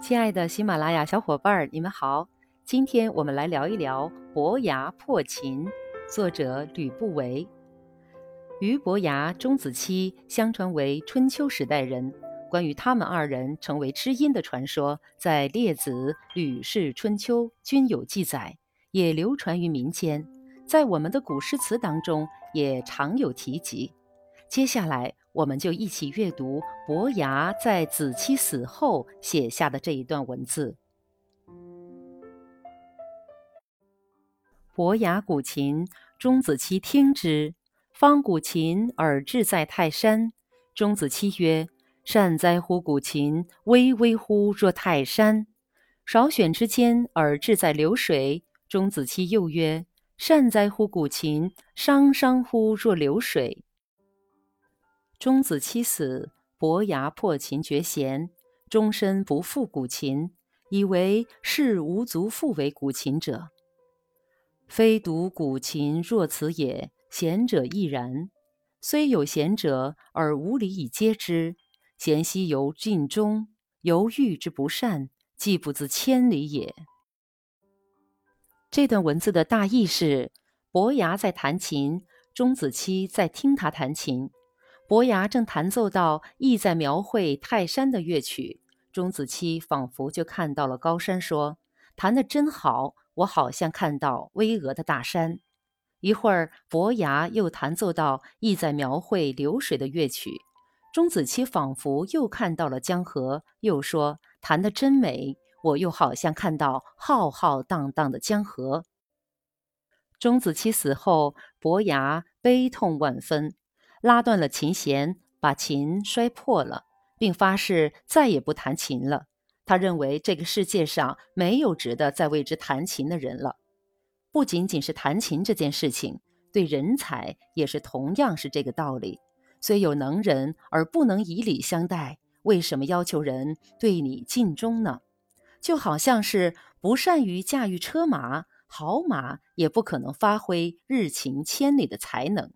亲爱的喜马拉雅小伙伴儿，你们好！今天我们来聊一聊伯牙破秦。作者吕不韦。俞伯牙、钟子期相传为春秋时代人。关于他们二人成为知音的传说，在《列子·吕氏春秋》均有记载，也流传于民间，在我们的古诗词当中也常有提及。接下来。我们就一起阅读伯牙在子期死后写下的这一段文字。伯牙鼓琴，钟子期听之。方鼓琴而志在泰山。钟子期曰：“善哉乎鼓琴，巍巍乎若泰山。”少选之间而志在流水。钟子期又曰：“善哉乎鼓琴，汤汤乎若流水。”钟子期死，伯牙破琴绝弦，终身不复鼓琴，以为世无足复为鼓琴者。非独鼓琴若此也，贤者亦然。虽有贤者，而无礼以接之，贤兮犹尽忠，犹豫之不善，既不自千里也。这段文字的大意是：伯牙在弹琴，钟子期在听他弹琴。伯牙正弹奏到意在描绘泰山的乐曲，钟子期仿佛就看到了高山，说：“弹得真好，我好像看到巍峨的大山。”一会儿，伯牙又弹奏到意在描绘流水的乐曲，钟子期仿佛又看到了江河，又说：“弹得真美，我又好像看到浩浩荡荡的江河。”钟子期死后，伯牙悲痛万分。拉断了琴弦，把琴摔破了，并发誓再也不弹琴了。他认为这个世界上没有值得再为之弹琴的人了。不仅仅是弹琴这件事情，对人才也是同样是这个道理。虽有能人，而不能以礼相待，为什么要求人对你尽忠呢？就好像是不善于驾驭车马，好马也不可能发挥日行千里的才能。